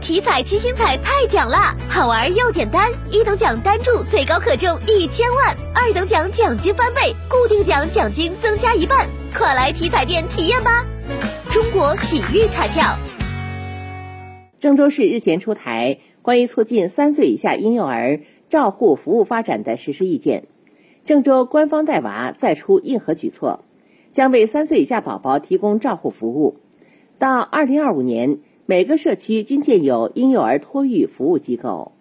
体彩七星彩太奖啦，好玩又简单，一等奖单注最高可中一千万，二等奖奖金翻倍，固定奖奖金增加一半，快来体彩店体验吧！中国体育彩票。郑州市日前出台关于促进三岁以下婴幼儿照护服务发展的实施意见，郑州官方带娃再出硬核举措，将为三岁以下宝宝提供照护服务。到二零二五年，每个社区均建有婴幼儿托育服务机构。